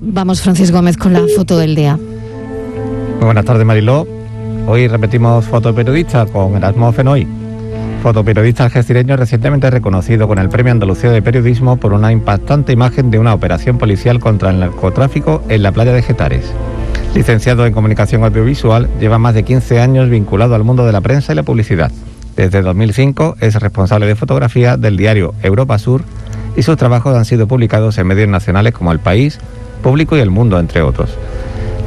Vamos, Francis Gómez, con la foto del día. Muy buenas tardes, Mariló. Hoy repetimos fotoperiodista con Erasmo Fenoy. Fotoperiodista algecireño recientemente reconocido con el Premio Andalucía de Periodismo por una impactante imagen de una operación policial contra el narcotráfico en la playa de Getares. Licenciado en Comunicación Audiovisual, lleva más de 15 años vinculado al mundo de la prensa y la publicidad. Desde 2005 es responsable de fotografía del diario Europa Sur y sus trabajos han sido publicados en medios nacionales como El País, Público y El Mundo, entre otros.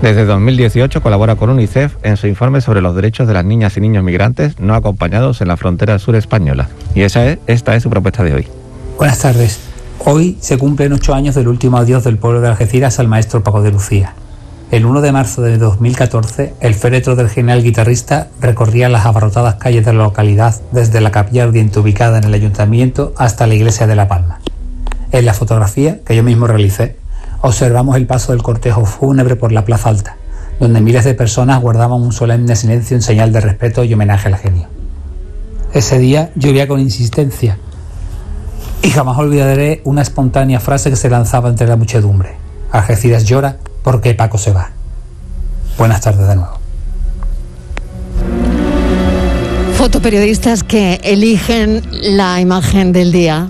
Desde 2018 colabora con UNICEF en su informe sobre los derechos de las niñas y niños migrantes no acompañados en la frontera sur española. Y esta es su propuesta de hoy. Buenas tardes. Hoy se cumplen ocho años del último adiós del pueblo de Algeciras al maestro Paco de Lucía. El 1 de marzo de 2014, el féretro del genial guitarrista recorría las abarrotadas calles de la localidad desde la capilla ardiente ubicada en el ayuntamiento hasta la iglesia de La Palma. En la fotografía que yo mismo realicé, observamos el paso del cortejo fúnebre por la Plaza Alta, donde miles de personas guardaban un solemne silencio en señal de respeto y homenaje al genio. Ese día llovía con insistencia y jamás olvidaré una espontánea frase que se lanzaba entre la muchedumbre. Algeciras llora porque Paco se va. Buenas tardes de nuevo. Fotoperiodistas que eligen la imagen del día.